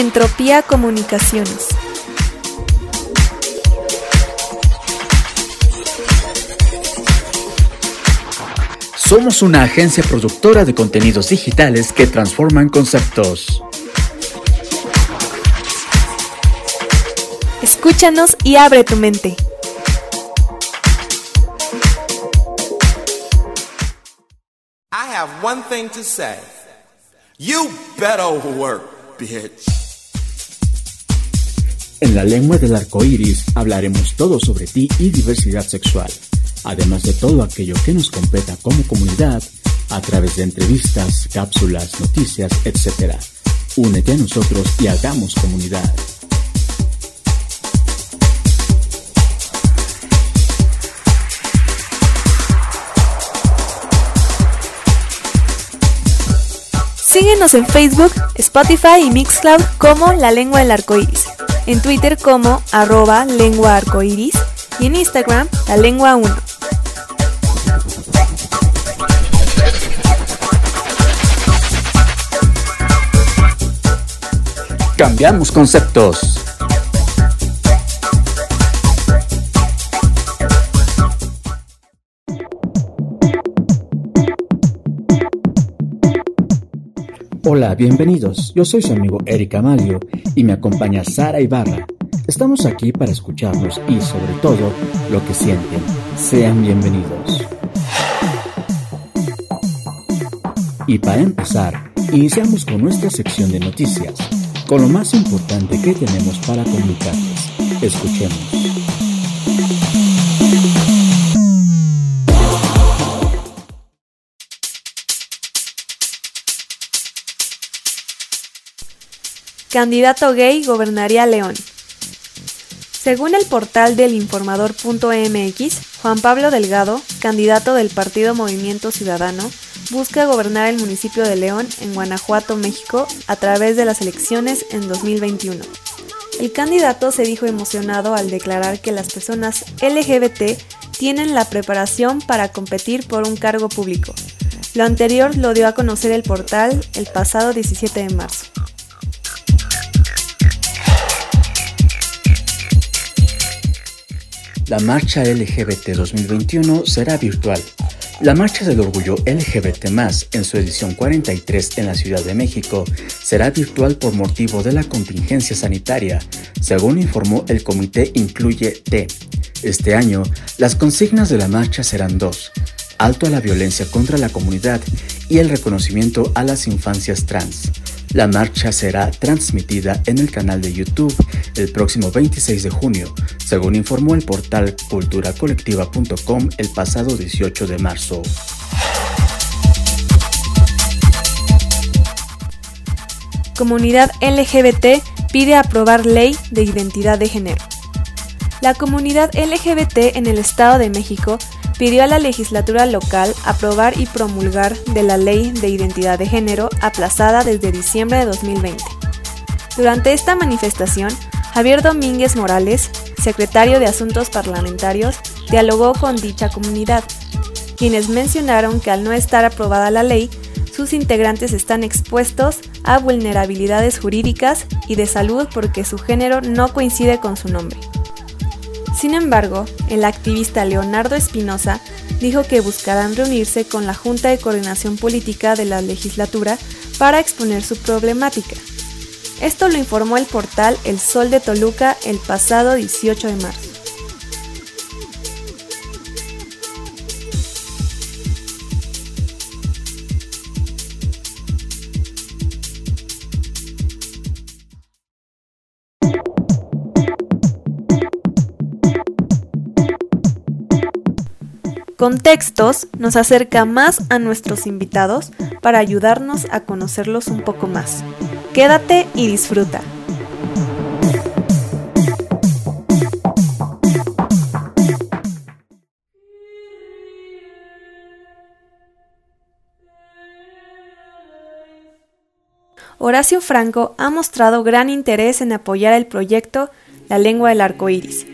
Entropía Comunicaciones. Somos una agencia productora de contenidos digitales que transforman conceptos. Escúchanos y abre tu mente. I have one thing to say. You better work, bitch. En la lengua del arco iris hablaremos todo sobre ti y diversidad sexual además de todo aquello que nos completa como comunidad a través de entrevistas, cápsulas, noticias, etc. Únete a nosotros y hagamos comunidad. Síguenos en Facebook, Spotify y Mixcloud como La Lengua del Arcoiris, en Twitter como arroba lengua arcoiris y en Instagram La Lengua 1. Cambiamos conceptos. Hola, bienvenidos. Yo soy su amigo Eric Amalio y me acompaña Sara Ibarra. Estamos aquí para escucharnos y sobre todo lo que sienten. Sean bienvenidos. Y para empezar, iniciamos con nuestra sección de noticias con lo más importante que tenemos para comunicarles. Escuchemos. Candidato gay gobernaría León. Según el portal del informador.mx, Juan Pablo Delgado, candidato del partido Movimiento Ciudadano, busca gobernar el municipio de León en Guanajuato, México, a través de las elecciones en 2021. El candidato se dijo emocionado al declarar que las personas LGBT tienen la preparación para competir por un cargo público. Lo anterior lo dio a conocer el portal el pasado 17 de marzo. La marcha LGBT 2021 será virtual la Marcha del Orgullo LGBT en su edición 43 en la Ciudad de México será virtual por motivo de la contingencia sanitaria, según informó el comité Incluye T. Este año, las consignas de la marcha serán dos, alto a la violencia contra la comunidad y el reconocimiento a las infancias trans. La marcha será transmitida en el canal de YouTube el próximo 26 de junio, según informó el portal culturacolectiva.com el pasado 18 de marzo. Comunidad LGBT pide aprobar ley de identidad de género. La comunidad LGBT en el Estado de México pidió a la legislatura local aprobar y promulgar de la Ley de Identidad de Género aplazada desde diciembre de 2020. Durante esta manifestación, Javier Domínguez Morales, secretario de Asuntos Parlamentarios, dialogó con dicha comunidad, quienes mencionaron que al no estar aprobada la ley, sus integrantes están expuestos a vulnerabilidades jurídicas y de salud porque su género no coincide con su nombre. Sin embargo, el activista Leonardo Espinosa dijo que buscarán reunirse con la Junta de Coordinación Política de la legislatura para exponer su problemática. Esto lo informó el portal El Sol de Toluca el pasado 18 de marzo. Contextos nos acerca más a nuestros invitados para ayudarnos a conocerlos un poco más. Quédate y disfruta. Horacio Franco ha mostrado gran interés en apoyar el proyecto La lengua del arco iris,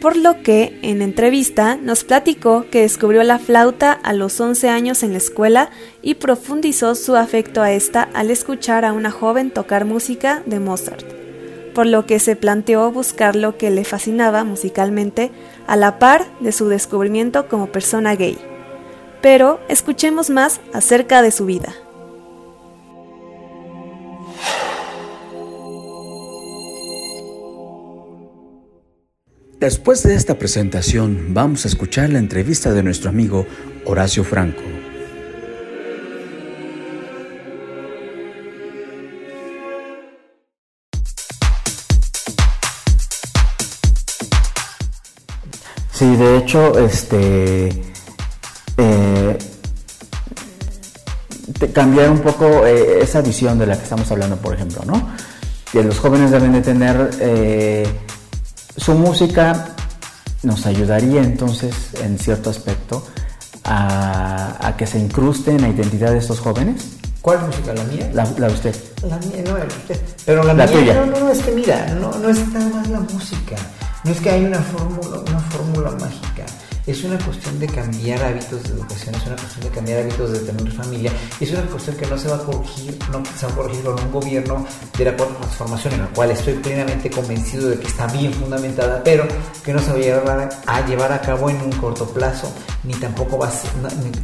por lo que en entrevista nos platicó que descubrió la flauta a los 11 años en la escuela y profundizó su afecto a esta al escuchar a una joven tocar música de Mozart, por lo que se planteó buscar lo que le fascinaba musicalmente a la par de su descubrimiento como persona gay. Pero escuchemos más acerca de su vida. Después de esta presentación, vamos a escuchar la entrevista de nuestro amigo Horacio Franco. Sí, de hecho, este, eh, cambiar un poco eh, esa visión de la que estamos hablando, por ejemplo, ¿no? Que los jóvenes deben de tener eh, su música nos ayudaría entonces, en cierto aspecto, a, que se incruste en la identidad de estos jóvenes. ¿Cuál música? ¿La mía? La, de usted. La mía, no, la usted. Pero la, mía, tuya. No, no, no, es que mira, no, no es nada más la música. No es que hay una fórmula, una fórmula mágica es una cuestión de cambiar hábitos de educación, es una cuestión de cambiar hábitos de tener familia, es una cuestión que no se va a corregir, no se va a corregir con un gobierno de la cuarta transformación, en la cual estoy plenamente convencido de que está bien fundamentada, pero que no se va a llevar a, llevar a cabo en un corto plazo, ni tampoco va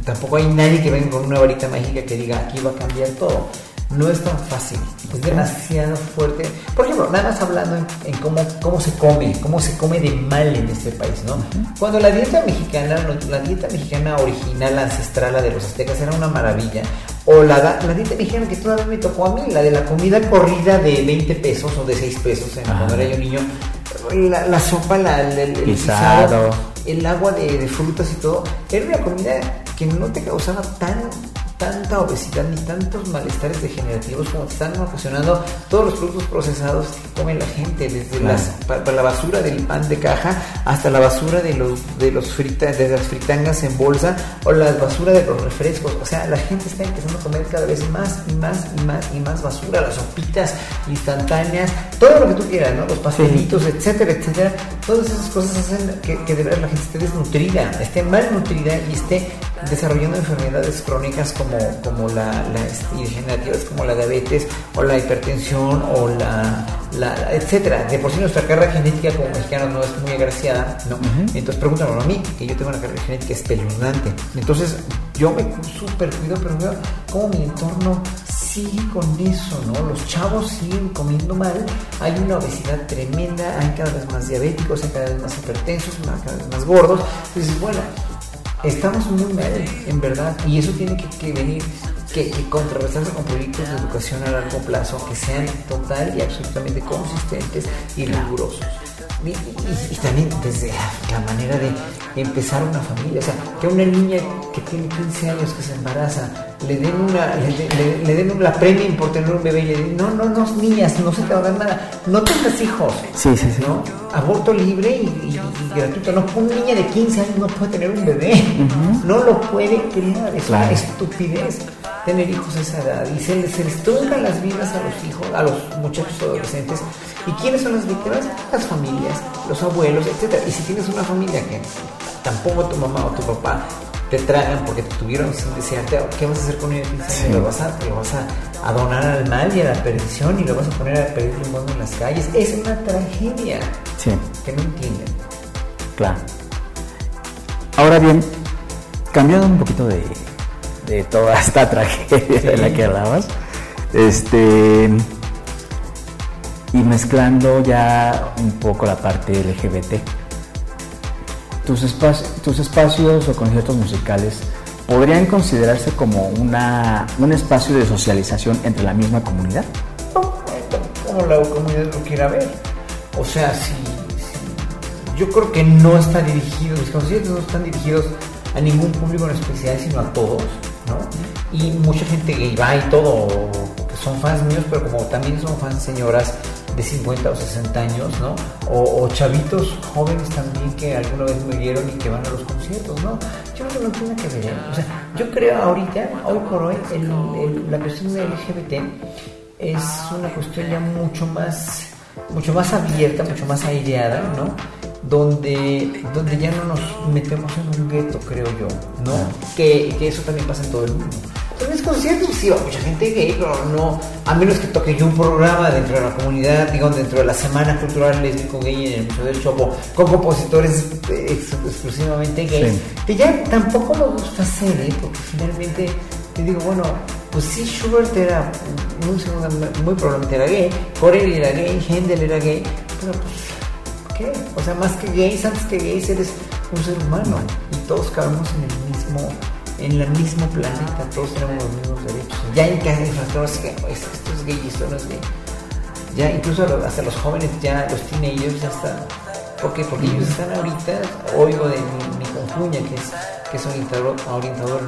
tampoco hay nadie que venga con una varita mágica que diga aquí va a cambiar todo no es tan fácil, es demasiado fuerte. Por ejemplo, nada más hablando en, cómo, cómo se come, cómo se come de mal en este país, ¿no? Cuando la dieta mexicana, la dieta mexicana original, ancestral, la de los aztecas, era una maravilla, o la, la dieta mexicana que todavía me tocó a mí, la de la comida corrida de 20 pesos o de 6 pesos, cuando era yo niño, la, sopa, la, el, el, el agua de, de frutas y todo, era una comida que no te causaba tan tanta obesidad ni tantos malestares degenerativos como te están ocasionando todos los productos procesados que come la gente, desde las, para, la basura del pan de caja hasta la basura de los de los fritas, de las fritangas en bolsa o la basura de los refrescos. O sea, la gente está empezando a comer cada vez más y más y más y más basura, las sopitas instantáneas, todo lo que tú quieras, ¿no? Los pastelitos, etcétera, etcétera. Todas esas cosas hacen que, que de verdad la gente esté desnutrida, esté malnutrida y esté desarrollando enfermedades crónicas como, como la, la como la diabetes o la hipertensión o la, la, etcétera. De por sí nuestra carga genética como mexicanos no es muy agraciada, ¿no? Entonces pregúntame a mí, que yo tengo una carga genética espeluznante. Entonces yo me súper cuido, pero veo cómo mi entorno sigue con eso, ¿no? Los chavos siguen comiendo mal, hay una obesidad tremenda, hay cada vez más diabéticos, hay cada vez más hipertensos, cada vez más gordos. Entonces, bueno, estamos muy mal, en verdad, y eso tiene que, venir, que, que, con proyectos de educación a largo plazo que sean total y absolutamente consistentes y rigurosos. Y, también desde la manera de empezar una familia, o sea, que a una niña que tiene 15 años que se embaraza le den una le, den la premia por tener un bebé y le digan, no, no, no, niñas, no se te va a dar nada, no tengas hijos, sí, sí, sí. ¿no? Aborto libre y, gratuito, no, una niña de 15 años no puede tener un bebé, no lo puede crear, es una estupidez tener hijos a esa edad y se les, se les las vidas a los hijos, a los muchachos adolescentes. ¿Y quiénes son las víctimas? Las familias, los abuelos, etc. Y si tienes una familia que tampoco tu mamá o tu papá te tragan porque te tuvieron sin desearte, ¿qué vas a hacer con ellos? Lo vas a, lo vas a, donar al mal y a la perdición y lo vas a poner a pedir mundo en las calles. Es una tragedia que no entienden. Claro. Ahora bien, cambiando un poquito de, de toda esta tragedia de la que hablabas. Este y mezclando ya un poco la parte LGBT. Tus, espacios, tus espacios o conciertos musicales podrían considerarse como una, un espacio de socialización entre la misma comunidad. como la comunidad lo quiera ver. O sea, si, yo creo que no está dirigido, mis conciertos no están dirigidos a ningún público en especial, sino a todos. Y mucha gente gay va y todo, que son fans míos, pero como también son fans señoras de 50 o 60 años, ¿no? O, chavitos jóvenes también que alguna vez me vieron y que van a los conciertos, ¿no? Yo creo que no tiene que ver, ¿eh? O sea, yo creo ahorita, hoy por hoy, la cuestión de LGBT es una cuestión ya mucho más, mucho más abierta, mucho más aireada, ¿no? Donde, donde ya no nos metemos en un gueto, creo yo, ¿no? Que, que, eso también pasa en todo el mundo. Entonces, es concierto, sí, va mucha gente gay, pero no, a menos que toque yo un programa dentro de la comunidad, digo, dentro de la Semana Cultural Lésbico Gay en el Museo del Chopo, con compositores eh, exclusivamente gays, que ya tampoco me gusta hacer, ¿eh? Porque finalmente, te digo, bueno, pues sí, Schubert era muy, muy probablemente era gay, Corelli era gay, Händel era gay, pero pues ¿qué? O sea, más que gays, antes que gays eres un ser humano y todos cabemos en el mismo en el mismo planeta, todos tenemos los mismos derechos. Ya en casa que esto es gay y esto no es gay. Ya incluso hasta los jóvenes, ya los teenagers ya están. ¿Por qué? Porque ellos están ahorita, oigo de mi, mi que es, que es orientador,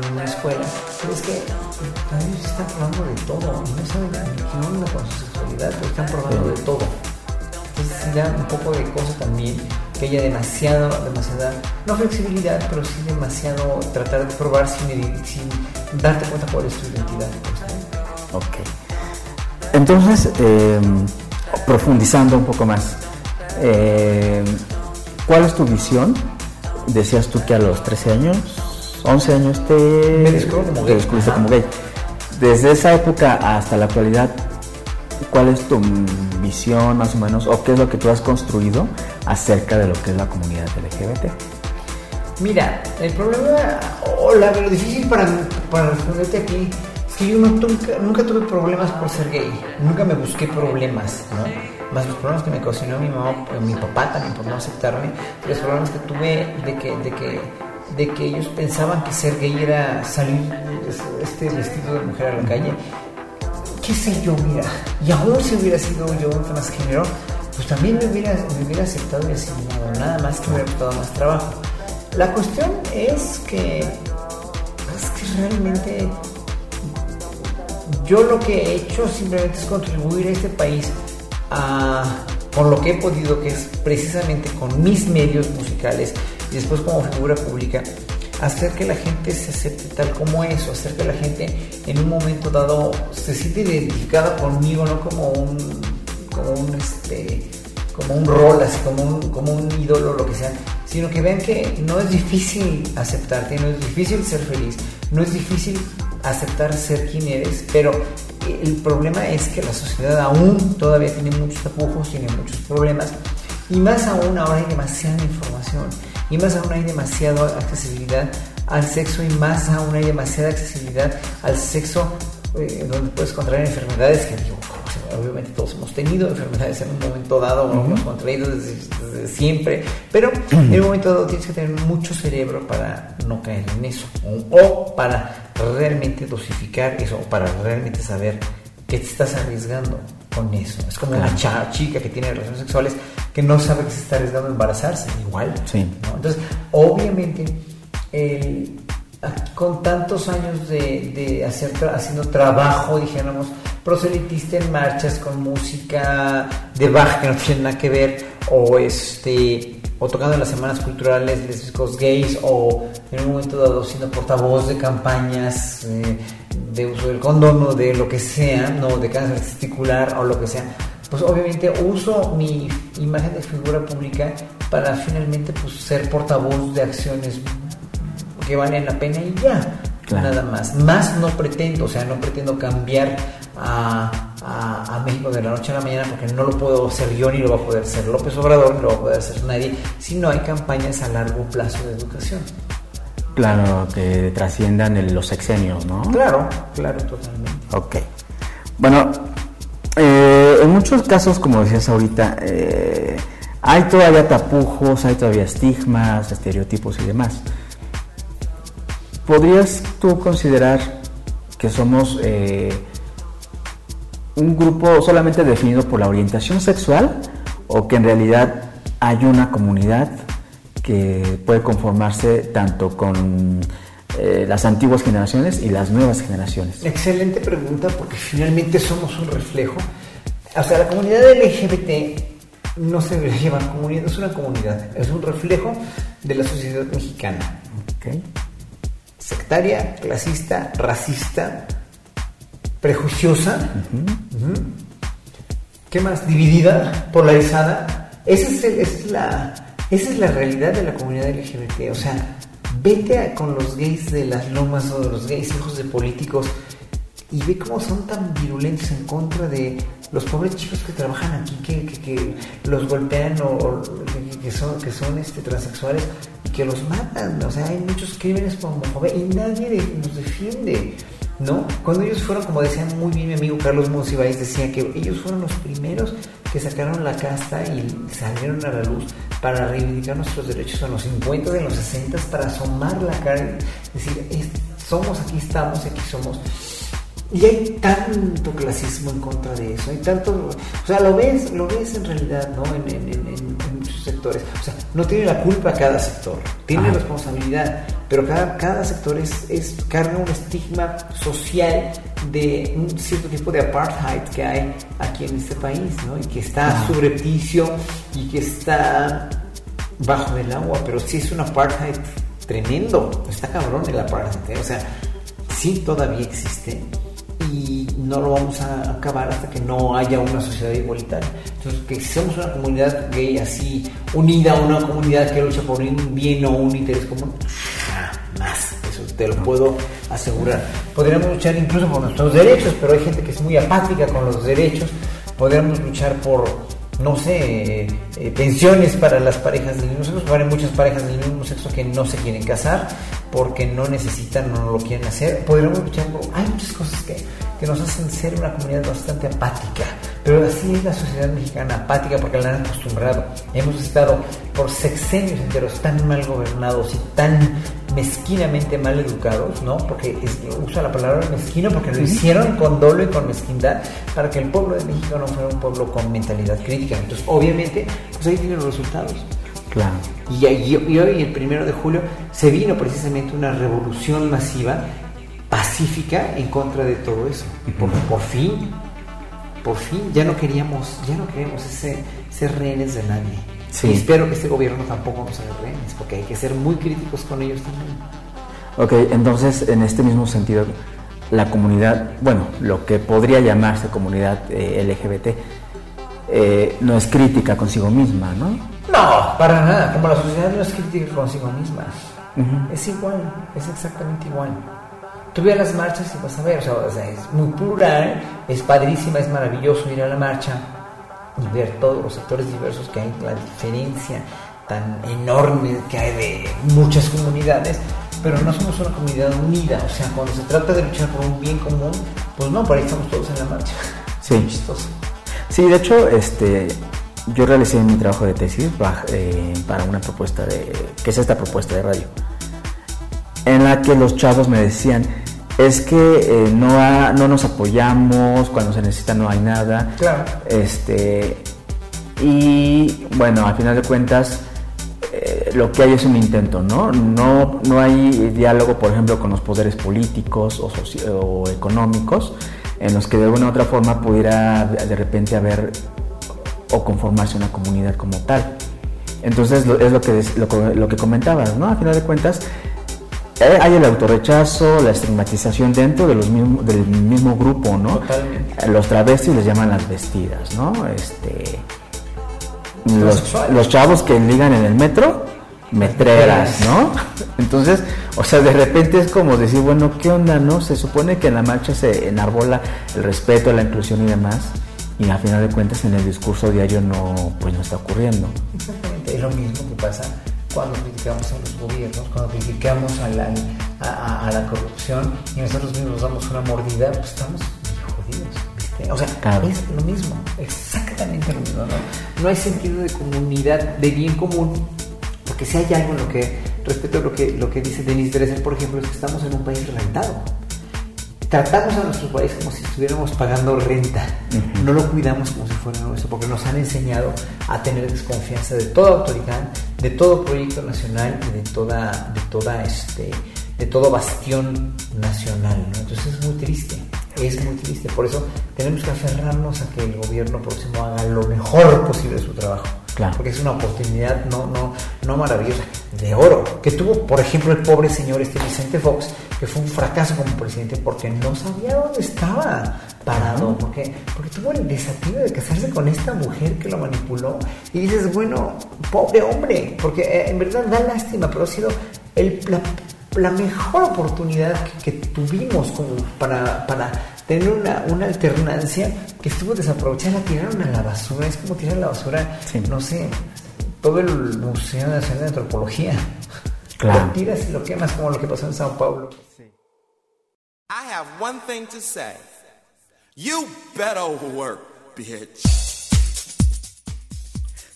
en una escuela, pero es que ellos están probando de todo no saben qué onda con su sexualidad, pero están probando de todo da un poco de cosa también, que haya demasiado, demasiada, no flexibilidad, pero sí demasiado tratar de probar sin, sin darte cuenta cuál es tu identidad. Ok. Entonces, em, profundizando un poco más, em, ¿cuál es tu visión? Decías tú que a los 13 años, 11 años te, Me gay. como gay. Desde esa época hasta la actualidad, ¿cuál es tu visión más o menos o qué es lo que tú has construido acerca de lo que es la comunidad LGBT? Mira, el problema o lo difícil para, para responderte aquí es que yo nunca, tuve problemas por ser gay, nunca me busqué problemas, ¿no? Más los problemas que me ocasionó mi mamá, mi papá también por no aceptarme, los problemas que tuve de que, de que, de que ellos pensaban que ser gay era salir este vestido de mujer a la calle qué sé yo, mira, y aún si hubiera sido yo un transgénero, pues también me hubiera, me hubiera aceptado y asimilado, nada más que me hubiera costado más trabajo. La cuestión es que, es que realmente yo lo que he hecho simplemente es contribuir a este país a, con lo que he podido, que es precisamente con mis medios musicales y después como figura pública, hacer que la gente se acepte tal como es, o hacer que la gente en un momento dado se siente identificada conmigo, no como un, como un, este, como un rol, como un, como un ídolo, lo que sea, sino que vean que no es difícil aceptarte, no es difícil ser feliz, no es difícil aceptar ser quien eres, pero el problema es que la sociedad aún todavía tiene muchos tapujos, tiene muchos problemas, y más aún ahora hay demasiada información y más aún hay demasiada accesibilidad al sexo y más aún hay demasiada accesibilidad al sexo eh, donde puedes contraer enfermedades que digo, obviamente todos hemos tenido enfermedades en un momento dado, o hemos contraído desde, siempre, pero en un momento dado tienes que tener mucho cerebro para no caer en eso, o, para realmente dosificar eso, o para realmente saber que te estás arriesgando con eso. Es como una chica que tiene relaciones sexuales que no sabe que se está arriesgando a embarazarse, igual. Sí. Entonces, obviamente, con tantos años de, hacer haciendo trabajo, dijéramos, proselitista en marchas con música de Bach que no tiene nada que ver, o este o tocando en las semanas culturales lésbicos gays, o en un momento dado siendo portavoz de campañas eh, de uso del condón o de lo que sea, no de cáncer testicular o lo que sea, pues obviamente uso mi imagen de figura pública para finalmente pues, ser portavoz de acciones que valen la pena y ya, nada más. Más no pretendo, o sea, no pretendo cambiar a, a, México de la noche a la mañana porque no lo puedo hacer yo ni lo va a poder hacer López Obrador, ni lo va a poder hacer nadie, si no hay campañas a largo plazo de educación. Claro, que trasciendan los sexenios, ¿no? Claro, claro, totalmente. Ok. Bueno, eh, en muchos casos, como decías ahorita, eh, hay todavía tapujos, hay todavía estigmas, estereotipos y demás. ¿Podrías tú considerar que somos eh, un grupo solamente definido por la orientación sexual o que en realidad hay una comunidad que puede conformarse tanto con eh, las antiguas generaciones y las nuevas generaciones? Excelente pregunta porque finalmente somos un reflejo. O sea, la comunidad LGBT no se debería llamar comunidad, es una comunidad, es un reflejo de la sociedad mexicana. Okay. Sectaria, clasista, racista, prejuiciosa. ¿Qué más? Dividida, polarizada. Esa es, la, Esa es la realidad de la comunidad LGBT. O sea, vete con los gays de las lomas o los gays hijos de políticos y ve cómo son tan virulentos en contra de los pobres chicos que trabajan aquí, que, los golpean o, que, son, que son este, transexuales y que los matan. O sea, hay muchos crímenes por homofobia y nadie nos defiende. ¿No? Cuando ellos fueron, como decía muy bien mi amigo Carlos Monsiváis, decía que ellos fueron los primeros que sacaron la casta y salieron a la luz para reivindicar nuestros derechos en los 50, en los 60, para asomar la cara y decir, somos, aquí estamos, aquí somos. Y hay tanto clasismo en contra de eso, hay tanto, o sea, lo ves, lo ves en realidad, ¿no? En, muchos sectores. O sea, no tiene la culpa cada sector, tiene responsabilidad, pero cada, cada sector es, es, carga un estigma social de un cierto tipo de apartheid que hay aquí en este país, ¿no? Y que está subrepticio y que está bajo el agua, pero sí es un apartheid tremendo, está cabrón el apartheid, ¿eh? o sea, sí todavía existe no lo vamos a acabar hasta que no haya una sociedad igualitaria. Entonces, que seamos una comunidad gay así, unida, una comunidad que lucha por un bien o un interés común, más, eso te lo puedo asegurar. Podríamos luchar incluso por nuestros derechos, pero hay gente que es muy apática con los derechos. Podríamos luchar por no sé, eh, pensiones para las parejas del mismo sexo. Hay muchas parejas del mismo sexo que no se quieren casar porque no necesitan o no lo quieren hacer. Podríamos luchar por... Hay muchas cosas que, que nos hacen ser una comunidad bastante apática. Pero así es la sociedad mexicana apática porque la han acostumbrado. Hemos estado por sexenios enteros tan mal gobernados y tan mezquinamente mal educados, ¿no? Porque usa la palabra mezquino porque lo hicieron con dolo y con mezquindad para que el pueblo de México no fuera un pueblo con mentalidad crítica. Entonces, obviamente, pues ahí tienen los resultados. Claro. Y, y hoy, el primero de julio, se vino precisamente una revolución masiva, pacífica, en contra de todo eso. Porque por fin, por fin, ya no queríamos, ya no queríamos ese, ser rehenes de nadie y espero que este gobierno tampoco nos haga rehenes, porque hay que ser muy críticos con ellos también. Ok, entonces en este mismo sentido, la comunidad, bueno, lo que podría llamarse comunidad eh, LGBT, eh, no es crítica consigo misma, ¿no? No, para nada. Como la sociedad no es crítica consigo misma. Es igual, es exactamente igual. Tú ves las marchas y vas a ver, o sea, es muy plural, es padrísima, es maravilloso ir a la marcha y ver todos los sectores diversos que hay, la diferencia tan enorme que hay de muchas comunidades, pero no somos una comunidad unida, o sea, cuando se trata de luchar por un bien común, pues no, para ahí estamos todos en la marcha. Sí. Chistoso. Sí, de hecho, este, yo realicé mi trabajo de tesis eh, para una propuesta de, que es esta propuesta de radio, en la que los chavos me decían, es que eh, no, no nos apoyamos, cuando se necesita no hay nada. Claro. Este, y bueno, al final de cuentas, eh, lo que hay es un intento, ¿no? ¿no? No hay diálogo, por ejemplo, con los poderes políticos o, o económicos, en los que de alguna u otra forma pudiera de repente haber o conformarse una comunidad como tal. Entonces es lo que, lo, lo que comentabas, ¿no? Al final de cuentas, eh, hay el autorrechazo, la estigmatización dentro de los del mismo grupo, ¿no? Totalmente. Los travestis les llaman las vestidas, ¿no? Este, los, chavos que ligan en el metro, metreras, ¿no? Entonces, o sea, de repente es como decir, bueno, ¿qué onda, no? Se supone que en la marcha se enarbola el respeto, la inclusión y demás, y a final de cuentas en el discurso diario no, pues no está ocurriendo. Exactamente, es lo mismo que pasa cuando criticamos a los gobiernos, cuando criticamos a la, a, la corrupción y nosotros mismos damos una mordida, pues estamos jodidos. ¿viste? O sea, es lo mismo, exactamente lo mismo. ¿no? no hay sentido de comunidad, de bien común, porque si hay algo en lo que, respecto a lo que, lo que dice Denis Dresser, por ejemplo, es que estamos en un país rentado tratamos a nuestro país como si estuviéramos pagando renta. No lo cuidamos como si fuera nuestro, porque nos han enseñado a tener desconfianza de toda autoridad, de todo proyecto nacional y de toda, de toda este, de todo bastión nacional. Entonces es muy triste, es muy triste. Por eso tenemos que aferrarnos a que el gobierno próximo haga lo mejor posible su trabajo. Porque es una oportunidad no, no, no maravillosa, de oro, que tuvo, por ejemplo, el pobre señor este Vicente Fox, que fue un fracaso como presidente porque no sabía dónde estaba parado, porque, porque tuvo el desafío de casarse con esta mujer que lo manipuló, y dices, bueno, pobre hombre, porque eh, en verdad da lástima, pero ha sido el, la, mejor oportunidad que, tuvimos como para, para tener una, una, alternancia que estuvo desaprovechada, la tiraron a la basura, es como tirar a la basura, no sé, todo el Museo Nacional de Antropología. Claro. Lo tiras y lo quemas como lo que pasó en Sao Paulo. I have one thing to say. You better work, bitch.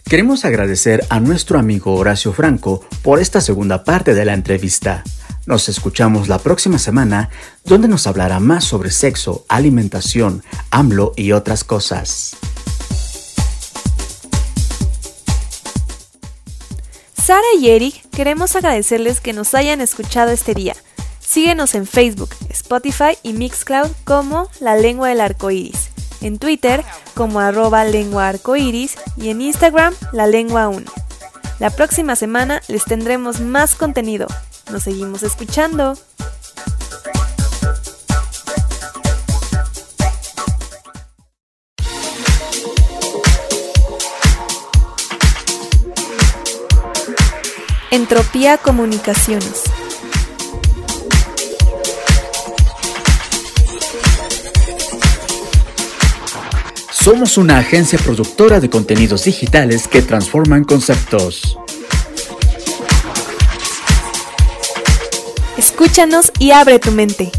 Queremos agradecer a nuestro amigo Horacio Franco por esta segunda parte de la entrevista. Nos escuchamos la próxima semana donde nos hablará más sobre sexo, alimentación, AMLO y otras cosas. Sara y Eric queremos agradecerles que nos hayan escuchado este día. Síguenos en Facebook, Spotify y Mixcloud como La Lengua del Arco Iris, en Twitter como arroba lengua arcoiris y en Instagram La Lengua 1. La próxima semana les tendremos más contenido. Nos seguimos escuchando. Entropía Comunicaciones. Somos una agencia productora de contenidos digitales que transforman conceptos. Escúchanos y abre tu mente.